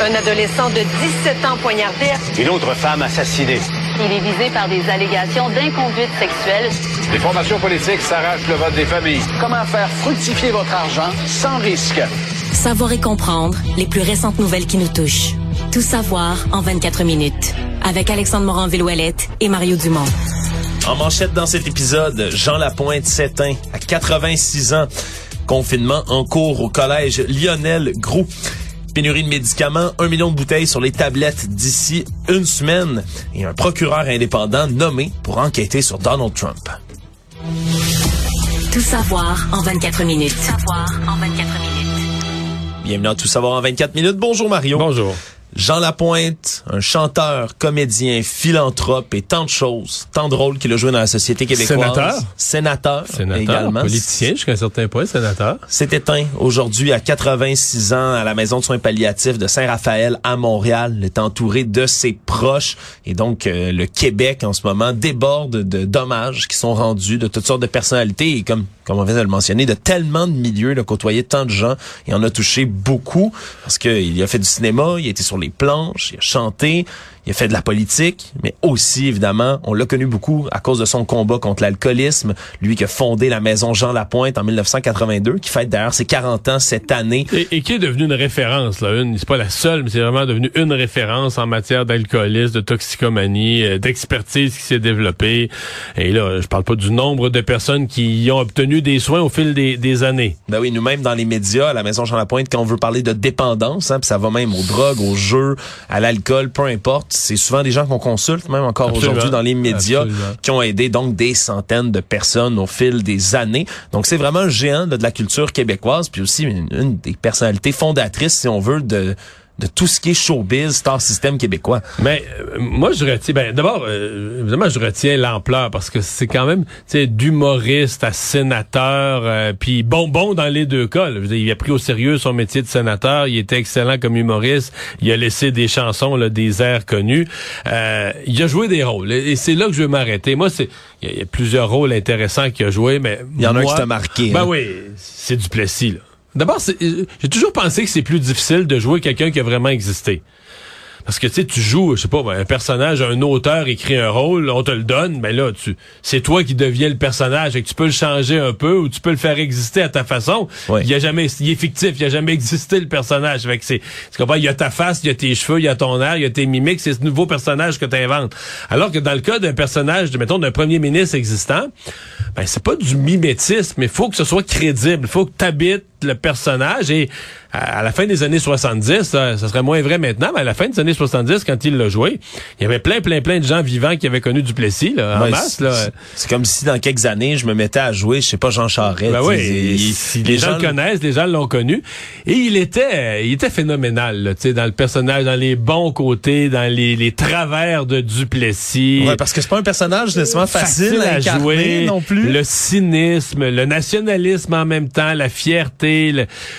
Un adolescent de 17 ans poignardé. Une autre femme assassinée. Il est visé par des allégations d'inconduite sexuelle. Les formations politiques s'arrachent le vote des familles. Comment faire fructifier votre argent sans risque? Savoir et comprendre les plus récentes nouvelles qui nous touchent. Tout savoir en 24 minutes. Avec Alexandre Morin-Villouellette et Mario Dumont. En manchette dans cet épisode, Jean Lapointe s'éteint à 86 ans. Confinement en cours au collège Lionel Groux. Pénurie de médicaments, un million de bouteilles sur les tablettes d'ici une semaine et un procureur indépendant nommé pour enquêter sur Donald Trump. Tout savoir en 24 minutes. Tout savoir en 24 minutes. Bienvenue à Tout savoir en 24 minutes. Bonjour Mario. Bonjour. Jean Lapointe, un chanteur, comédien, philanthrope et tant de choses, tant de rôles qu'il a joué dans la société québécoise. Sénateur? Sénateur, sénateur également. Politicien jusqu'à un certain point, sénateur. C'est éteint aujourd'hui à 86 ans à la maison de soins palliatifs de Saint-Raphaël à Montréal. Il est entouré de ses proches et donc euh, le Québec en ce moment déborde de dommages qui sont rendus de toutes sortes de personnalités et comme comme on vient de le mentionner, de tellement de milieux, de côtoyer tant de gens et en a touché beaucoup parce qu'il a fait du cinéma, il a été sur les planches, il a chanté, il a fait de la politique, mais aussi, évidemment, on l'a connu beaucoup à cause de son combat contre l'alcoolisme. Lui qui a fondé la maison Jean Lapointe en 1982, qui fête d'ailleurs ses 40 ans cette année. Et, qui est devenu une référence, là. Une, c'est pas la seule, mais c'est vraiment devenu une référence en matière d'alcoolisme, de toxicomanie, euh, d'expertise qui s'est développée. Et là, je parle pas du nombre de personnes qui y ont obtenu des soins au fil des, des années. Ben oui, nous-mêmes, dans les médias, à la maison Jean Lapointe, quand on veut parler de dépendance, hein, puis ça va même aux drogues, aux jeux, à l'alcool, peu importe, c'est souvent des gens qu'on consulte, même encore aujourd'hui dans les médias, qui ont aidé donc des centaines de personnes au fil des années. Donc c'est vraiment un géant de la culture québécoise, puis aussi une des personnalités fondatrices, si on veut, de de tout ce qui est showbiz, star système québécois. Mais euh, moi, je retiens, ben, d'abord, euh, évidemment, je retiens l'ampleur parce que c'est quand même, tu sais, d'humoriste à sénateur, euh, puis bonbon dans les deux cas. il a pris au sérieux son métier de sénateur, il était excellent comme humoriste, il a laissé des chansons, là, des airs connus. il a joué des rôles et c'est là que je veux m'arrêter. Moi, c'est, il y, a plusieurs rôles intéressants qu'il a joué, mais il y en a un qui t'a marqué. Ben hein? oui, c'est du Plessis, là. D'abord, j'ai toujours pensé que c'est plus difficile de jouer quelqu'un qui a vraiment existé. Parce que tu sais, tu joues, je sais pas, un personnage, un auteur écrit un rôle, on te le donne, mais là, tu, c'est toi qui deviens le personnage et que tu peux le changer un peu ou tu peux le faire exister à ta façon. Il y a jamais, il est fictif, il y a jamais existé le personnage. Fait que c'est, tu comprends, il y a ta face, il y a tes cheveux, il y a ton air, il y a tes mimiques, c'est ce nouveau personnage que tu inventes. Alors que dans le cas d'un personnage, de, mettons, d'un premier ministre existant, ben, c'est pas du mimétisme, mais il faut que ce soit crédible. Il faut que tu habites le personnage et à la fin des années 70, ça, serait moins vrai maintenant, mais à la fin des années 70, quand il l'a joué, il y avait plein, plein, plein de gens vivants qui avaient connu Duplessis, là, en masse. C'est comme si dans quelques années, je me mettais à jouer, je sais pas, Jean Charest. Ben oui, les, gens, le connaissent, les gens l'ont connu. Et il était, il était phénoménal, tu sais, dans le personnage, dans les bons côtés, dans les, les travers de Duplessis. Ouais, parce que c'est pas un personnage nécessairement facile, à, jouer non plus. Le cynisme, le nationalisme en même temps, la fierté.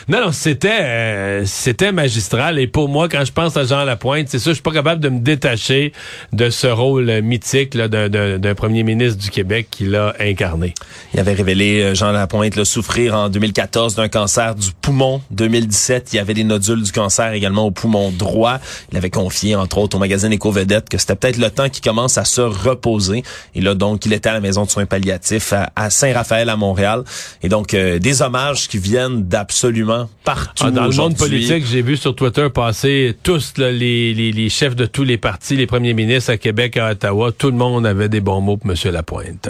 Non, non, c'était euh, c'était magistral. Et pour moi, quand je pense à Jean Lapointe, c'est ça, je suis pas capable de me détacher de ce rôle mythique d'un premier ministre du Québec qu'il a incarné. Il avait révélé, euh, Jean Lapointe, le souffrir en 2014 d'un cancer du poumon. 2017, il y avait des nodules du cancer également au poumon droit. Il avait confié, entre autres, au magazine Éco-Vedette que c'était peut-être le temps qu'il commence à se reposer. Et là, donc, il était à la maison de soins palliatifs à, Saint-Raphaël, à Montréal. Et donc, euh, des hommages qui viennent d'absolument partout. Ah, dans le monde politique, j'ai vu sur Twitter passer tous les, les, chefs de tous les partis, les premiers ministres à Québec, à Ottawa, tout le monde avait des bons mots pour M. Lapointe.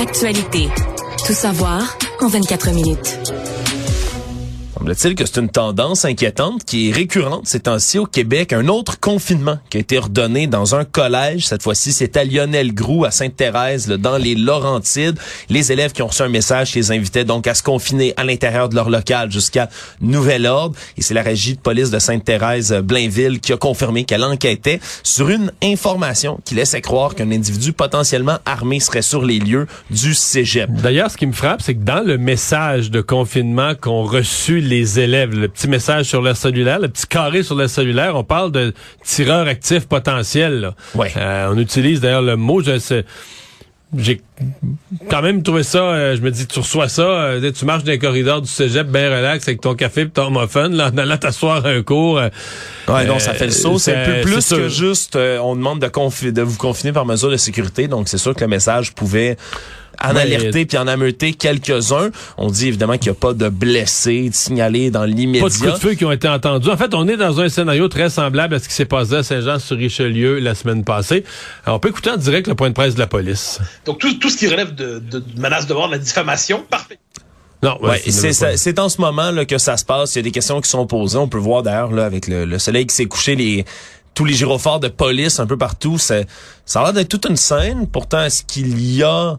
Actualité. Tout savoir en 24 minutes Semble-t-il que c'est une tendance inquiétante qui est récurrente ces temps-ci au Québec. Un autre confinement qui a été ordonné dans un collège. Cette fois-ci, c'est à Lionel Groux, à Sainte-Thérèse, dans les Laurentides. Les élèves qui ont reçu un message qui les invitait donc à se confiner à l'intérieur de leur local jusqu'à nouvel ordre. Et c'est la régie de police de Sainte-Thérèse, Blainville, qui a confirmé qu'elle enquêtait sur une information qui laissait croire qu'un individu potentiellement armé serait sur les lieux du cégep. D'ailleurs, ce qui me frappe, c'est que dans le message de confinement qu'ont reçu les élèves, le petit message sur leur cellulaire, le petit carré sur leur cellulaire, on parle de tireurs actifs potentiels. Là. Ouais. Euh, on utilise d'ailleurs le mot, je sais, j'ai quand même trouvé ça, euh, je me dis, tu reçois ça, euh, tu marches dans les corridors du cégep bien relax avec ton café et ton muffin, là, en allant t'asseoir à un cours. euh, Ouais, non, euh, ça fait le saut. C'est un peu c'est plus sûr. que juste, on demande de vous confiner par mesure de sécurité. Donc, c'est sûr que le message pouvait en Ouais. alerter puis en ameuter quelques-uns. On dit évidemment qu'il n'y a pas de blessés de signalés dans Pas de coups l'immédiat. de feu qui ont été entendus. En fait, on est dans un scénario très semblable à ce qui s'est passé à Saint-Jean-sur-Richelieu la semaine passée. Alors, on peut écouter en direct le point de presse de la police. Donc tout, tout ce qui relève de, de, de menace de mort, de la diffamation, parfait. Non, Ouais, c'est c'est ça- c'est en ce moment là, que ça se passe. Il y a des questions qui sont posées. On peut voir d'ailleurs là avec le, le soleil qui s'est couché, les tous les gyrophares de police un peu partout. C'est- Ça a l'air d'être toute une scène. Pourtant, est-ce qu'il y a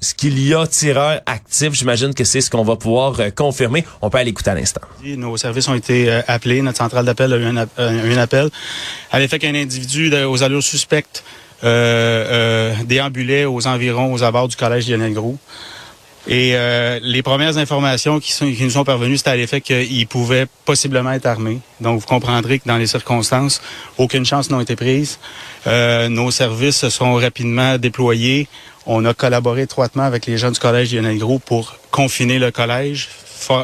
ce qu'il y a tireur actif, j'imagine que c'est ce qu'on va pouvoir euh, confirmer. On peut aller écouter à l'instant. Nos services ont été euh, appelés, notre centrale d'appel a eu un, euh, appel à l'effet qu'un individu aux allures suspectes euh, déambulait aux environs, aux abords du collège Lionel. Et les premières informations qui, nous sont parvenues, c'était à l'effet qu'il pouvait possiblement être armé. Donc, vous comprendrez que dans les circonstances, aucune chance n'a été prise. Nos services se sont rapidement déployés. On a collaboré étroitement avec les gens du collège Lionel Groux pour confiner le collège,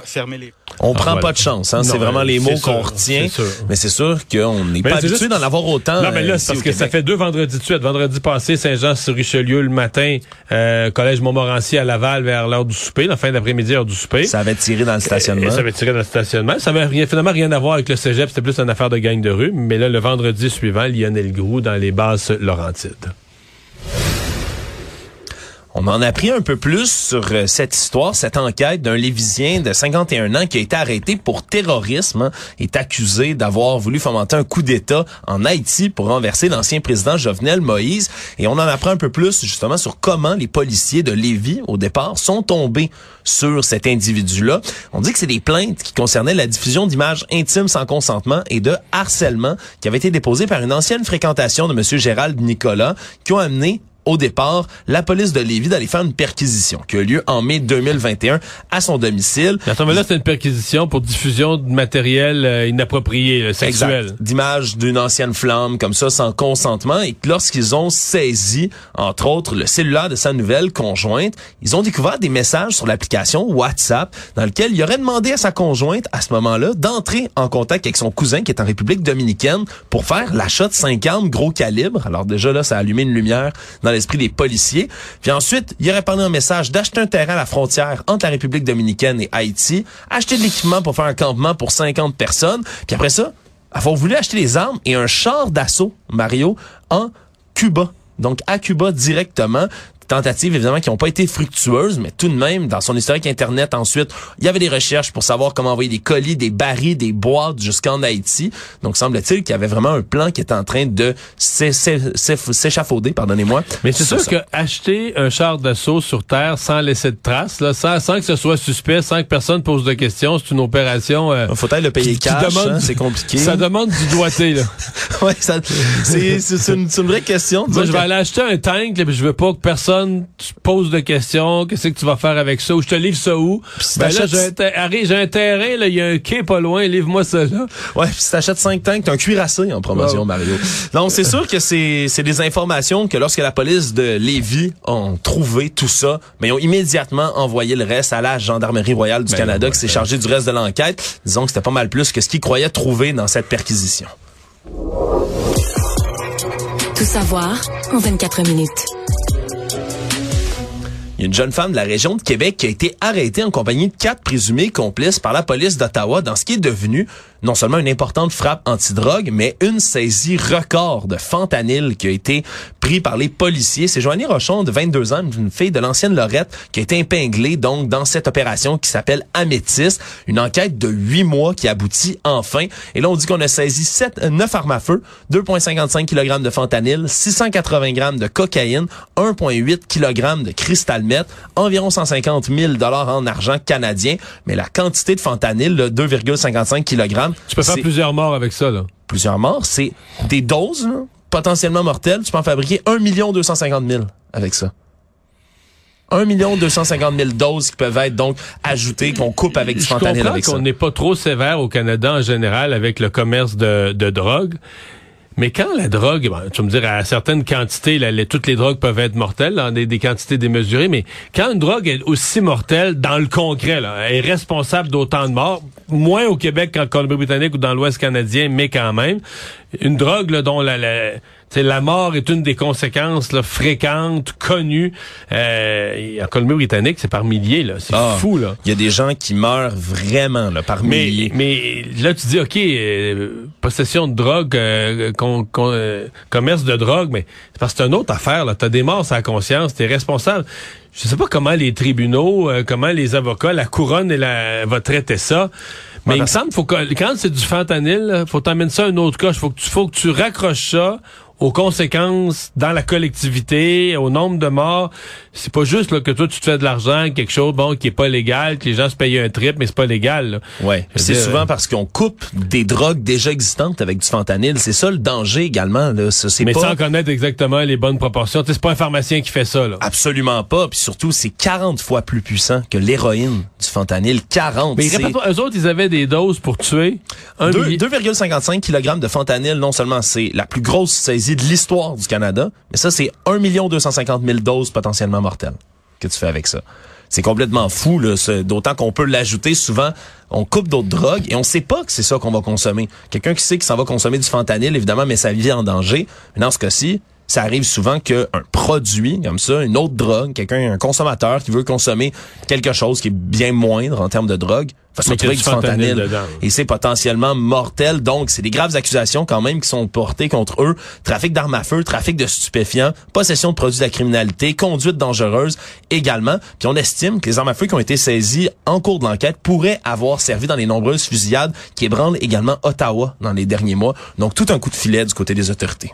fermer les... On Ah, prend voilà. pas de chance, hein. C'est vraiment les mots qu'on retient. c'est sûr. Mais c'est sûr qu'on n'est pas habitué juste- d'en avoir autant. Non, mais là, c'est parce que ça fait deux vendredis de suite. Vendredi passé, Saint-Jean-sur-Richelieu le matin, euh, collège Montmorency à Laval vers l'heure du souper, la fin d'après-midi, heure du souper. Ça avait tiré dans le Et stationnement. ça avait tiré dans le stationnement. Ça avait rien, finalement rien à voir avec le cégep, c'était plus une affaire de gang de rue. Mais là, le vendredi suivant, Lionel Groux dans les basses Laurentides. On en a appris un peu plus sur euh, cette histoire, cette enquête d'un Lévisien de 51 ans qui a été arrêté pour terrorisme, hein, est accusé d'avoir voulu fomenter un coup d'État en Haïti pour renverser l'ancien président Jovenel Moïse. Et on en apprend un peu plus justement sur comment les policiers de Lévis, au départ, sont tombés sur cet individu-là. On dit que c'est des plaintes qui concernaient la diffusion d'images intimes sans consentement et de harcèlement qui avaient été déposées par une ancienne fréquentation de M. Gérald Nicolas qui ont amené au départ, la police de Lévis d'aller faire une perquisition qui a eu lieu en mai 2021 à son domicile. Attends, mais là, c'est une perquisition pour diffusion de matériel euh, inapproprié, là, sexuel. D'images d'une ancienne flamme comme ça sans consentement et lorsqu'ils ont saisi, entre autres, le cellulaire de sa nouvelle conjointe, ils ont découvert des messages sur l'application WhatsApp dans lequel il aurait demandé à sa conjointe, à ce moment-là, d'entrer en contact avec son cousin qui est en République dominicaine pour faire l'achat de cinq armes gros calibre. Alors déjà là, ça a allumé une lumière dans l'esprit des policiers. Puis ensuite, il aurait parlé un message d'acheter un terrain à la frontière entre la République dominicaine et Haïti, acheter de l'équipement pour faire un campement pour 50 personnes. Puis après ça, avoir voulu acheter des armes et un char d'assaut, Mario, en Cuba. Donc à Cuba directement. Tentatives évidemment qui n'ont pas été fructueuses, mais tout de même, dans son historique Internet ensuite, il y avait des recherches pour savoir comment envoyer des colis, des barils, des boîtes jusqu'en Haïti. Donc semble-t-il qu'il y avait vraiment un plan qui était en train de s'é- s'é- s'é- s'échafauder, pardonnez-moi. Mais c'est sûr ça. que acheter un char d'assaut sur Terre sans laisser de traces, là, sans, sans que ce soit suspect, sans que personne pose de questions, c'est une opération... euh, Faut être le payer qui- cash, hein, c'est compliqué. Ça demande du doigté, là. ouais, c'est une, vraie question. Moi, je vais aller acheter un tank, là, puis je veux pas que personne te pose de questions. Qu'est-ce que tu vas faire avec ça? Ou je te livre ça où? si Ben là, j'ai un, terrain, là, il y a un quai pas loin, livre-moi ça là. Ouais, puis si t'achètes 5 tanks, t'as un cuirassé en promotion, Wow. Mario. Donc, c'est sûr que c'est c'est des informations que lorsque la police de Lévis ont trouvé tout ça, mais ils ont immédiatement envoyé le reste à la Gendarmerie royale du Ben, Canada ouais, qui s'est ouais. chargée du reste de l'enquête. Disons que c'était pas mal plus que ce qu'ils croyaient trouver dans cette perquisition. Tout savoir en 24 minutes. Une jeune femme de la région de Québec qui a été arrêtée en compagnie de quatre présumés complices par la police d'Ottawa dans ce qui est devenu non seulement une importante frappe antidrogue, mais une saisie record de fentanyl qui a été pris par les policiers. C'est Joanie Rochon, de 22 ans, une fille de l'ancienne Lorette, qui a été épinglée donc dans cette opération qui s'appelle Améthyste. Une enquête de huit mois qui aboutit enfin. Et là, on dit qu'on a saisi 7, 9 armes à feu, 2,55 kg de fentanyl, 680 grammes de cocaïne, 1,8 kg de cristal environ 150 000 dollars en argent canadien. Mais la quantité de fentanyl, 2,55 kg, tu peux faire plusieurs morts avec ça, là. Plusieurs morts, c'est des doses là, potentiellement mortelles. Tu peux en fabriquer 1 250 000 avec ça. 1 250 000 doses qui peuvent être donc ajoutées, qu'on coupe avec du fentanyl. Je comprends qu'on n'est pas trop sévère au Canada en général avec le commerce de, de drogue. Mais quand la drogue, tu vas me dire à certaines quantités, toutes les drogues peuvent être mortelles, dans des, quantités démesurées, mais quand une drogue est aussi mortelle dans le concret, là, est responsable d'autant de morts, moins au Québec qu'en Colombie-Britannique ou dans l'Ouest canadien, mais quand même, une drogue là, dont la, la la mort est une des conséquences là, fréquentes, connues. Euh, en Colombie-Britannique, c'est par milliers. là. C'est ah, fou. là. Il y a des gens qui meurent vraiment là, par milliers. Mais là, tu dis, OK, euh, possession de drogue, euh, euh, commerce de drogue, mais c'est parce que c'est une autre affaire. Tu as des morts à la conscience, tu es responsable. Je sais pas comment les tribunaux, comment les avocats, la couronne et la, va traiter ça. Mais il me semble faut que quand c'est du fentanyl, faut t'amener ça à un autre cas. Faut que tu faut que tu raccroches ça aux conséquences dans la collectivité, au nombre de morts. C'est pas juste là, que toi tu te fais de l'argent, quelque chose bon qui est pas légal, que les gens se payent un trip, mais c'est pas légal. Là. Ouais. C'est souvent parce qu'on coupe des drogues déjà existantes avec du fentanyl. C'est ça le danger également. Là. mais sans connaître exactement les bonnes proportions. C'est pas un pharmacien qui fait ça. Là. Absolument pas. Puis surtout, c'est 40 fois plus puissant que l'héroïne du fentanyl. 40. Mais eux autres, ils avaient des doses pour tuer. 2,55 kg de fentanyl, non seulement c'est la plus grosse saisie de l'histoire du Canada, mais ça, c'est 1 250 000 doses potentiellement mortelles que tu fais avec ça. C'est complètement fou, d'autant qu'on peut l'ajouter souvent. On coupe d'autres drogues et on sait pas que c'est ça qu'on va consommer. Quelqu'un qui sait qu'il s'en va consommer du fentanyl, évidemment, met sa vie en danger. Mais dans ce cas-ci, ça arrive souvent qu'un produit comme ça, une autre drogue, quelqu'un, un consommateur qui veut consommer quelque chose qui est bien moindre en termes de drogue, va se retrouver avec du fentanyl. Et c'est potentiellement mortel. Donc, c'est des graves accusations quand même qui sont portées contre eux. Trafic d'armes à feu, trafic de stupéfiants, possession de produits de la criminalité, conduite dangereuse également. Puis on estime que les armes à feu qui ont été saisies en cours de l'enquête pourraient avoir servi dans les nombreuses fusillades qui ébranlent également Ottawa dans les derniers mois. Donc, tout un coup de filet du côté des autorités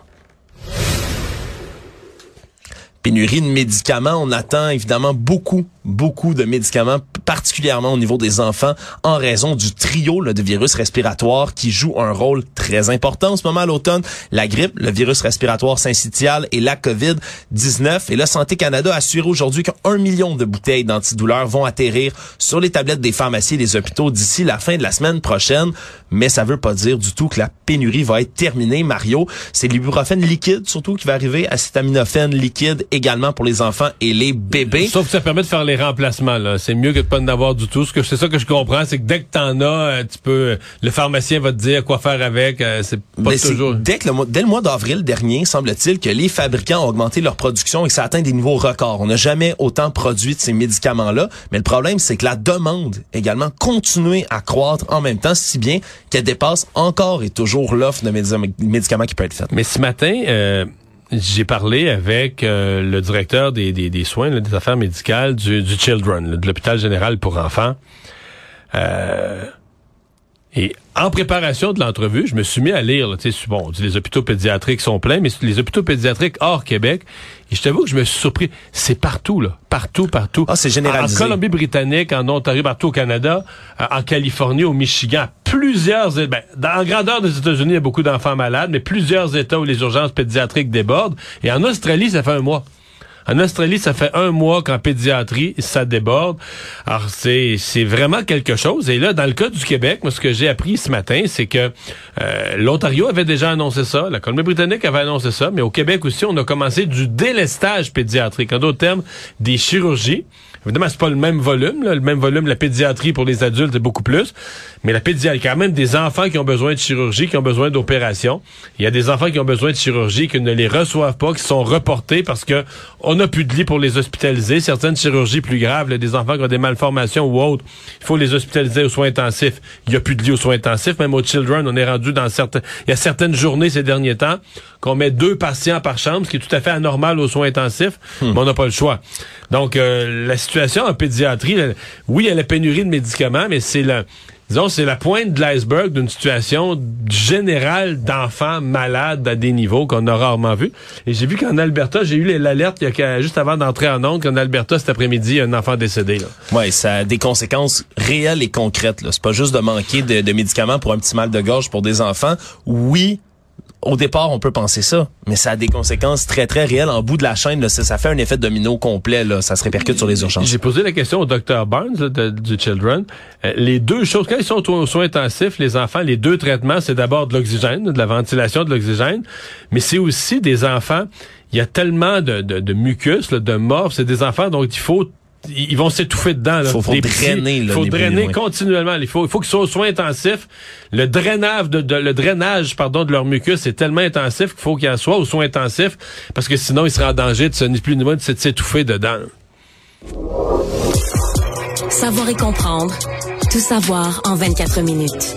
pénurie de médicaments. On attend évidemment beaucoup, beaucoup de médicaments, particulièrement au niveau des enfants, en raison du trio de virus respiratoires qui joue un rôle très important en ce moment à l'automne. La grippe, le virus respiratoire syncytial et la COVID-19. Et là, Santé Canada a assuré aujourd'hui qu'un million de bouteilles d'antidouleurs vont atterrir sur les tablettes des pharmacies et des hôpitaux d'ici la fin de la semaine prochaine. Mais ça veut pas dire du tout que la pénurie va être terminée, Mario. C'est l'ibuprofène liquide, surtout, qui va arriver, acétaminophène liquide également pour les enfants et les bébés. Sauf que ça permet de faire les remplacements. Là. C'est mieux que de pas en avoir du tout. Ce que c'est ça que je comprends, c'est que dès que t'en as, euh, tu peux, le pharmacien va te dire quoi faire avec. C'est pas toujours. Dès, que le mois, dès le mois d'avril dernier, semble-t-il que les fabricants ont augmenté leur production et que ça atteint des niveaux records. On n'a jamais autant produit de ces médicaments-là. Mais le problème, c'est que la demande également continue à croître en même temps, si bien qu'elle dépasse encore et toujours l'offre de médicaments qui peut être faite. Mais ce matin, euh, j'ai parlé avec euh, le directeur des, des, soins, des affaires médicales du, du Children, de l'hôpital général pour enfants. Euh, et en préparation de l'entrevue, je me suis mis à lire, tu sais, bon, les hôpitaux pédiatriques sont pleins, mais les hôpitaux pédiatriques hors Québec, et je t'avoue que je me suis surpris. C'est partout, là. Partout, partout. Ah, c'est généralisé. En Colombie-Britannique, en Ontario, partout au Canada, en Californie, au Michigan, plusieurs, ben, dans, en grandeur des États-Unis, il y a beaucoup d'enfants malades, mais plusieurs États où les urgences pédiatriques débordent. Et en Australie, ça fait un mois. En Australie, ça fait un mois qu'en pédiatrie, ça déborde. Alors, c'est, vraiment quelque chose. Et là, dans le cas du Québec, moi, ce que j'ai appris ce matin, c'est que euh, l'Ontario avait déjà annoncé ça, la Colombie-Britannique avait annoncé ça, mais au Québec aussi, on a commencé du délestage pédiatrique. En d'autres termes, des chirurgies Évidemment, c'est pas le même volume, là. le même volume, la pédiatrie pour les adultes est beaucoup plus, mais la pédiatrie, quand même des enfants qui ont besoin de chirurgie, qui ont besoin d'opération. Il y a des enfants qui ont besoin de chirurgie, qui ne les reçoivent pas, qui sont reportés parce que on n'a plus de lit pour les hospitaliser. Certaines chirurgies plus graves, là, des enfants qui ont des malformations ou autres, il faut les hospitaliser aux soins intensifs. Il n'y a plus de lit aux soins intensifs, même aux children, on est rendu dans certains, il y a certaines journées ces derniers temps qu'on met deux patients par chambre, ce qui est tout à fait anormal aux soins intensifs, mais on n'a pas le choix. Donc, euh, la situation en pédiatrie, oui, il y a la pénurie de médicaments, mais c'est la, disons, c'est la pointe de l'iceberg d'une situation générale d'enfants malades à des niveaux qu'on a rarement vu. Et j'ai vu qu'en Alberta, j'ai eu l'alerte il y a qu'à- juste avant d'entrer en onde qu'en Alberta, cet après-midi, il y a un enfant décédé. Là. Ouais, ça a des conséquences réelles et concrètes. C'est pas juste de manquer de, de médicaments pour un petit mal de gorge pour des enfants. Oui, au départ, on peut penser ça, mais ça a des conséquences très, très réelles. En bout de la chaîne, là, ça, fait un effet domino complet. Ça se répercute sur les urgences. J'ai posé la question au docteur Barnes là, du Children. Euh, les deux choses, quand ils sont aux soins intensifs, les enfants, les deux traitements, c'est d'abord de l'oxygène, de la ventilation de l'oxygène, mais c'est aussi des enfants, il y a tellement de, mucus, de morphes, c'est des enfants dont il faut ils vont s'étouffer dedans. Là, Faut- faut drainer, là, Il faut les drainer continuellement. Il faut, il faut qu'ils soient aux soins intensifs. Le drainage, de, de- le drainage, pardon, de leur mucus est tellement intensif qu'il faut qu'ils en soient aux soins intensifs parce que sinon ils seraient en danger de se ni plus ni moins de s'étouffer dedans. Savoir et comprendre. Tout savoir en 24 minutes.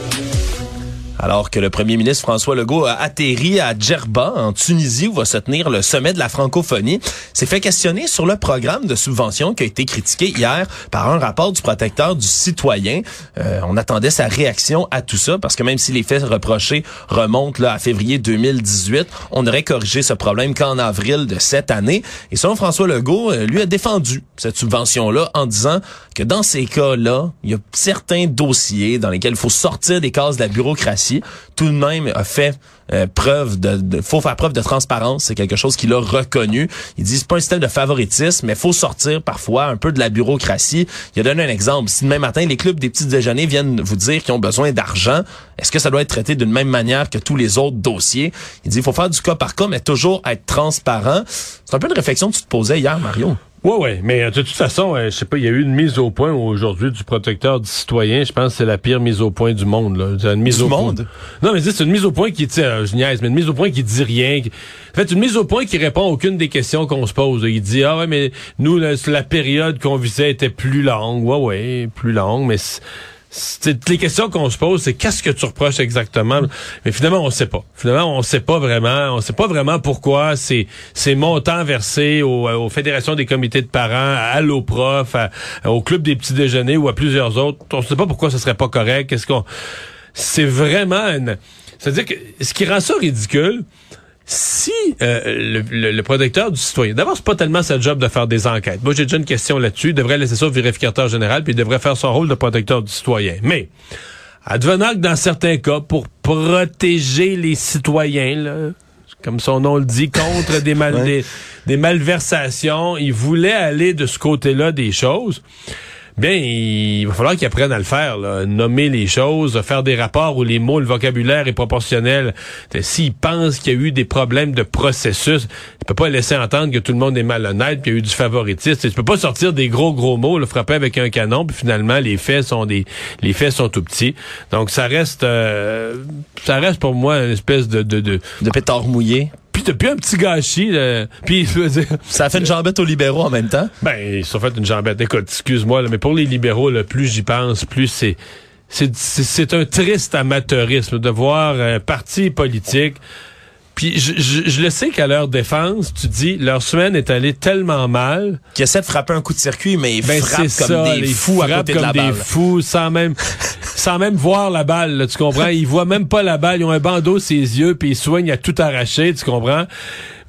Alors que le premier ministre François Legault a atterri à Djerba, en Tunisie, où va se tenir le sommet de la francophonie, s'est fait questionner sur le programme de subvention qui a été critiqué hier par un rapport du protecteur du citoyen. Euh, on attendait sa réaction à tout ça, parce que même si les faits reprochés remontent là, à février 2018, on aurait corrigé ce problème qu'en avril de cette année. Et selon François Legault, euh, lui a défendu cette subvention-là en disant que dans ces cas-là, il y a certains dossiers dans lesquels il faut sortir des cases de la bureaucratie. Tout de même a fait euh, preuve de, faut faire preuve de transparence, c'est quelque chose qu'il a reconnu. Il dit c'est pas un système de favoritisme, mais faut sortir parfois un peu de la bureaucratie. Il a donné un exemple. Si demain matin les clubs des petits déjeuners viennent vous dire qu'ils ont besoin d'argent, est-ce que ça doit être traité d'une même manière que tous les autres dossiers? Il dit faut faire du cas par cas, mais toujours être transparent. C'est un peu une réflexion que tu te posais hier, Mario. Oui, oui, mais euh, de toute façon, euh, je sais pas, il y a eu une mise au point aujourd'hui du protecteur du citoyen. Je pense que c'est la pire mise au point du monde. Là. C'est Une mise Du au monde? Point. Non, mais c'est une mise au point qui, tu sais, euh, je niaise, mais une mise au point qui dit rien. En fait, une mise au point qui répond à aucune des questions qu'on se pose. Il dit, ah ouais, mais nous, la, la période qu'on visait était plus longue. Ouais, ouais, plus longue, mais... c'est- les questions qu'on se pose, c'est qu'est-ce que tu reproches exactement? Mais finalement, on sait pas. Finalement, on sait pas vraiment. On sait pas vraiment pourquoi ces, ces montants versés aux, aux fédérations des comités de parents, à l'OPROF, au club des petits déjeuners ou à plusieurs autres. On sait pas pourquoi ce serait pas correct. Qu'est-ce qu'on. C'est vraiment une. C'est-à-dire que ce qui rend ça ridicule, si euh, le, le- le protecteur du citoyen, d'abord, c'est pas tellement sa job de faire des enquêtes. Moi, j'ai déjà une question là-dessus. Il devrait laisser ça au vérificateur général, puis il devrait faire son rôle de protecteur du citoyen. Mais, advenant que dans certains cas, pour protéger les citoyens, là, comme son nom le dit, contre des, mal, Ouais. des, des malversations, il voulait aller de ce côté-là des choses. Bien, il va falloir qu'ils apprennent à le faire, nommer les choses, faire des rapports où les mots, le vocabulaire est proportionnel. Fait, S'il pense qu'il y a eu des problèmes de processus, il peut pas laisser entendre que tout le monde est malhonnête, qu'il y a eu du favoritisme. Tu peux pas sortir des gros gros mots, le frapper avec un canon, puis finalement les faits sont des les faits sont tout petits. Donc ça reste euh, ça reste pour moi une espèce de, de De pétard mouillé. Puis depuis un petit gâchis. là. Puis je veux dire, Ça a fait une jambette aux libéraux en même temps? ben, ils se sont fait une jambette. Écoute, excuse-moi, mais pour les libéraux, là, plus j'y pense, plus c'est. C'est c'est- c'est un triste amateurisme de voir un parti politique. Puis je, je, je le sais qu'à leur défense, tu dis, leur semaine est allée tellement mal. Qui essaie de frapper un coup de circuit, mais ils Ben frappent comme ça, des fous à côté de comme la des balle. fous, sans même, sans même voir la balle, là, tu comprends? Ils voient même pas la balle, ils ont un bandeau sur les yeux, puis ils soignent à tout arracher, tu comprends?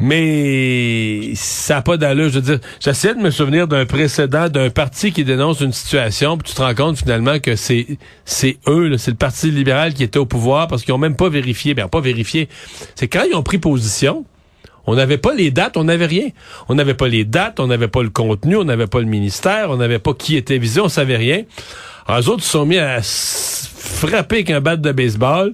Mais ça n'a pas d'allure. Je veux dire, j'essaie de me souvenir d'un précédent d'un parti qui dénonce une situation, puis tu te rends compte finalement que c'est c'est eux, c'est le Parti libéral qui était au pouvoir parce qu'ils ont même pas vérifié. Ben pas vérifié. C'est quand ils ont pris position. On n'avait pas les dates, on n'avait rien. On n'avait pas les dates, on n'avait pas le contenu, on n'avait pas le ministère, on n'avait pas qui était visé, on savait rien. Alors, eux autres se sont mis à frapper avec un bat de baseball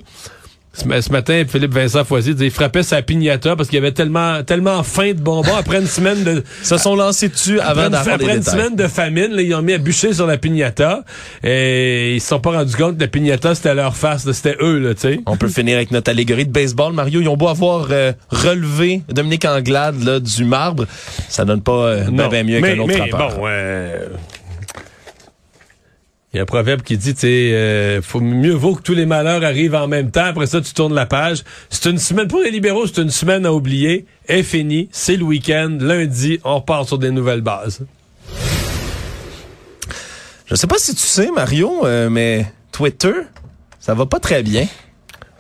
Ce, ce matin, Philippe Vincent Foisy disait il frappait sa pignata parce qu'il y avait tellement tellement faim de bonbons après une semaine de Se sont lancés dessus avant après, une, après une semaine de famine, là, ils ont mis à bûcher sur la pignata et ils se sont pas rendus compte que la pignata c'était à leur face, c'était eux là, tu sais. On peut finir avec notre allégorie de baseball. Mario, ils ont beau avoir euh, relevé Dominique Anglade là, du marbre, ça donne pas euh, Non. ben mieux qu'un autre mais bon, euh, il y a un proverbe qui dit, tu euh, faut mieux vaut que tous les malheurs arrivent en même temps. Après ça, tu tournes la page. C'est une semaine pour les libéraux, c'est une semaine à oublier. Est fini, c'est le week-end. Lundi, on repart sur des nouvelles bases. Je sais pas si tu sais, Mario, euh, mais Twitter, ça va pas très bien.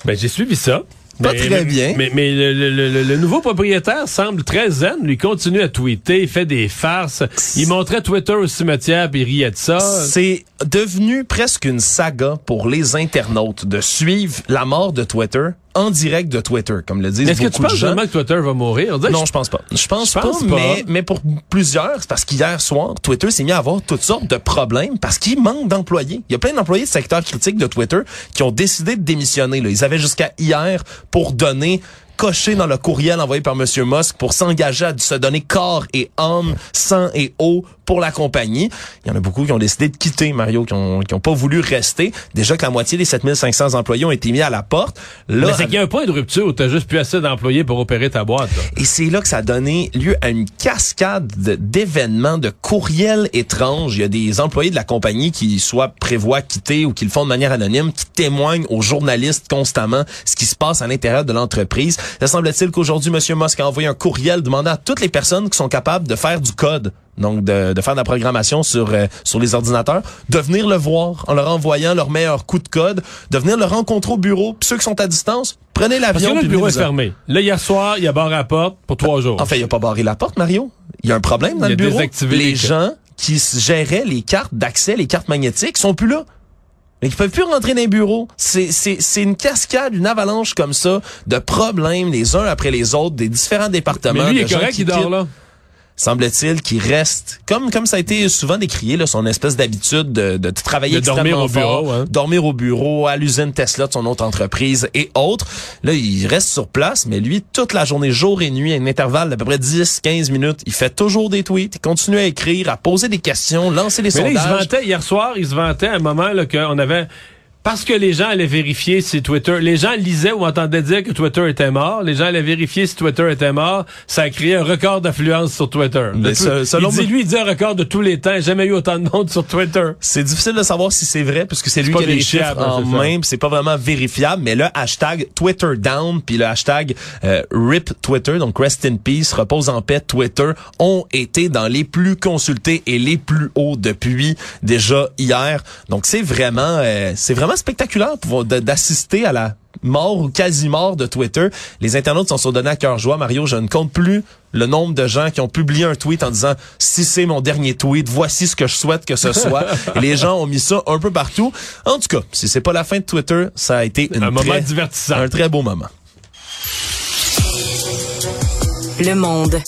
Ben, j'ai suivi ça. Pas Mais- très bien. Mais, mais le, le- le- le nouveau propriétaire semble très zen. Lui continue à tweeter, il fait des farces. Il montrait Twitter au cimetière puis il riait de ça. C'est devenu presque une saga pour les internautes de suivre la mort de Twitter en direct de Twitter, comme le disent Est-ce que tu penses vraiment que Twitter va mourir? Non, je pense pas. Je pense, Je pense pas, pas. Mais, mais pour plusieurs, c'est parce qu'hier soir, Twitter s'est mis à avoir toutes sortes de problèmes parce qu'il manque d'employés. Il y a plein d'employés de secteur critique de Twitter qui ont décidé de démissionner. Là. Ils avaient jusqu'à hier pour donner cocher dans le courriel envoyé par M. Musk pour s'engager à se donner corps et âme, sang et eau pour la compagnie. Il y en a beaucoup qui ont décidé de quitter, Mario, qui ont, qui ont pas voulu rester. Déjà que la moitié des 7500 employés ont été mis à la porte. Là, Mais c'est qu'il y a un point de rupture où t'as juste plus assez d'employés pour opérer ta boîte. là. et c'est là que ça a donné lieu à une cascade de- d'événements, de courriels étranges. Il y a des employés de la compagnie qui soit prévoient quitter ou qui le font de manière anonyme, qui témoignent aux journalistes constamment ce qui se passe à l'intérieur de l'entreprise. Ça semble-t-il qu'aujourd'hui, M. Musk a envoyé un courriel demandant à toutes les personnes qui sont capables de faire du code, donc de, de faire de la programmation sur, euh, sur les ordinateurs, de venir le voir en leur envoyant leur meilleur coup de code, de venir le rencontrer au bureau. Puis ceux qui sont à distance, prenez Parce que l'avion. le bureau est fermé. Là, hier soir, il y a barre à la porte pour trois jours. En fait, il a pas barré la porte, Mario. Il y a un problème dans Il le bureau. désactivé Les les gens qui géraient les cartes d'accès, les cartes magnétiques, sont plus là. Ils peuvent plus rentrer dans les bureaux. C'est, c'est, c'est une cascade, une avalanche comme ça de problèmes les uns après les autres des différents départements. Mais lui, il est correct, il dort là. Semble-t-il qu'il reste, comme comme ça a été souvent décrié, là, son espèce d'habitude de, de travailler De dormir au bureau, hein. dormir au bureau, à l'usine Tesla de son autre entreprise et autres. Là, il reste sur place, mais lui, toute la journée, jour et nuit, à un intervalle d'à peu près 10-15 minutes, il fait toujours des tweets, il continue à écrire, à poser des questions, lancer des Mais là, il se vantait, hier soir, il se vantait à un moment là, qu'on avait... Parce que les gens allaient vérifier si Twitter... Les gens lisaient ou entendaient dire que Twitter était mort. Les gens allaient vérifier si Twitter était mort. Ça a créé un record d'affluence sur Twitter. Mais selon il dit, moi- lui, il dit un record de tous les temps. Jamais eu autant de monde sur Twitter. C'est difficile de savoir si c'est vrai puisque c'est lui qui a les chiffres en main, c'est pas vraiment vérifiable, mais le hashtag Twitter down puis le hashtag euh, RIP Twitter, donc Rest in Peace, repose en paix Twitter, ont été dans les plus consultés et les plus hauts depuis déjà hier. Donc c'est vraiment euh, c'est vraiment spectaculaire d'assister à la mort ou quasi-mort de Twitter. Les internautes s'en sont donnés à cœur joie. Mario, je ne compte plus le nombre de gens qui ont publié un tweet en disant si c'est mon dernier tweet, voici ce que je souhaite que ce soit. Et les gens ont mis ça un peu partout. En tout cas, si c'est pas la fin de Twitter, ça a été une Un moment divertissant. un très beau moment. Le monde.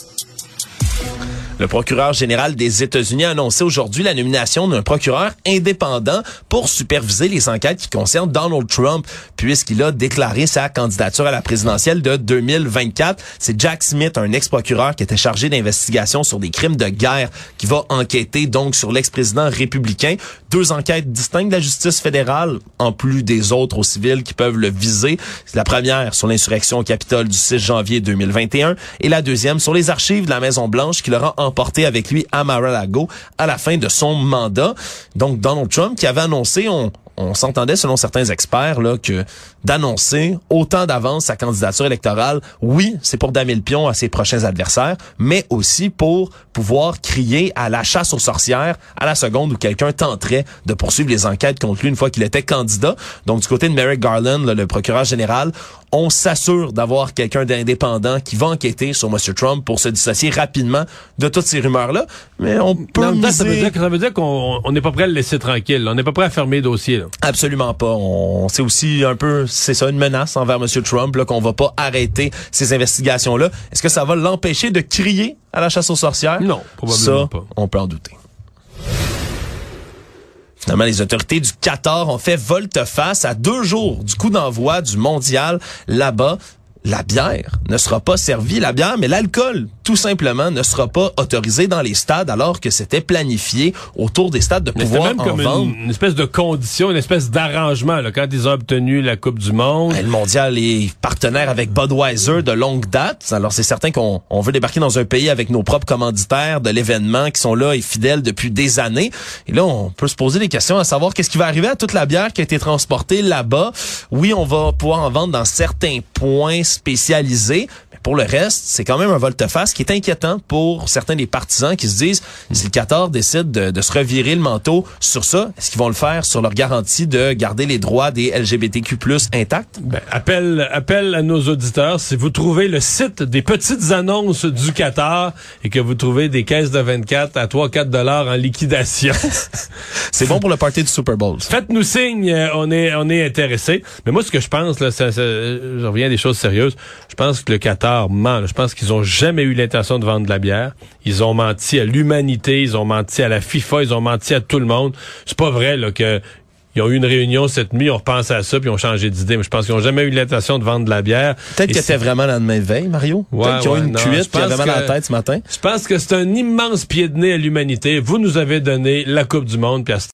Le procureur général des États-Unis a annoncé aujourd'hui la nomination d'un procureur indépendant pour superviser les enquêtes qui concernent Donald Trump, puisqu'il a déclaré sa candidature à la présidentielle de 2024. C'est Jack Smith, un ex-procureur qui était chargé d'investigation sur des crimes de guerre, qui va enquêter donc sur l'ex-président républicain. Deux enquêtes distinctes de la justice fédérale, en plus des autres aux civils qui peuvent le viser. La première sur l'insurrection au Capitole du 6 janvier 2021 et la deuxième sur les archives de la Maison-Blanche qui l'aura emporté avec lui à Mar-a-Lago à la fin de son mandat. Donc Donald Trump qui avait annoncé, on, on s'entendait selon certains experts là que d'annoncer autant d'avance sa candidature électorale, oui, c'est pour damer le pion à ses prochains adversaires, mais aussi pour pouvoir crier à la chasse aux sorcières à la seconde où quelqu'un tenterait de poursuivre les enquêtes contre lui une fois qu'il était candidat. Donc du côté de Merrick Garland, là, le procureur général, on s'assure d'avoir quelqu'un d'indépendant qui va enquêter sur M. Trump pour se dissocier rapidement de toutes ces rumeurs-là. Mais on peut ça veut miser- dire, ça veut dire qu'on on n'est pas prêt à le laisser tranquille. là. On n'est pas prêt à fermer le dossier. là. Absolument pas. On, c'est aussi un peu, c'est ça, une menace envers M. Trump, là, qu'on va pas arrêter ces investigations-là. Est-ce que ça va l'empêcher de crier à la chasse aux sorcières? Non, probablement ça, pas. on peut en douter. Finalement, les autorités du Qatar ont fait volte-face à deux jours du coup d'envoi du mondial là-bas. La bière ne sera pas servie, la bière, mais l'alcool, tout simplement, ne sera pas autorisé dans les stades alors que c'était planifié autour des stades de Mais pouvoir même en comme vendre. une, une espèce de condition, une espèce d'arrangement là, quand ils ont obtenu la Coupe du Monde. Ben, Le mondial est partenaire avec Budweiser de longue date. Alors c'est certain qu'on on veut débarquer dans un pays avec nos propres commanditaires de l'événement qui sont là et fidèles depuis des années. Et là, on peut se poser des questions à savoir qu'est-ce qui va arriver à toute la bière qui a été transportée là-bas. Oui, on va pouvoir en vendre dans certains points spécialisés. Pour le reste, c'est quand même un volte-face qui est inquiétant pour certains des partisans qui se disent, si le Qatar décide de, de se revirer le manteau sur ça, est-ce qu'ils vont le faire sur leur garantie de garder les droits des LGBTQ+, intacts? Ben, appel, appel à nos auditeurs, si vous trouvez le site des petites annonces du Qatar et que vous trouvez des caisses de 24 à 3-4 dollars en liquidation, C'est bon pour le party du Super Bowl. faites-nous signe, euh, on est on est intéressé. Mais moi, ce que je pense, là, ça, ça- je reviens à des choses sérieuses. Je pense que le Qatar ment. Je pense qu'ils ont jamais eu l'intention de vendre de la bière. Ils ont menti à l'humanité, ils ont menti à la FIFA, ils ont menti à tout le monde. C'est pas vrai là que ils ont eu une réunion cette nuit, on repense à ça, puis ils ont changé d'idée. Mais je pense qu'ils ont jamais eu l'intention de vendre de la bière. Peut-être que c'était vraiment lendemain de veille, Mario. Ouais, Peut-être qu'ils ont ouais, une non, cuite mal à la tête ce matin. Je pense que c'est un immense pied de nez à l'humanité. Vous nous avez donné la Coupe du Monde, puis à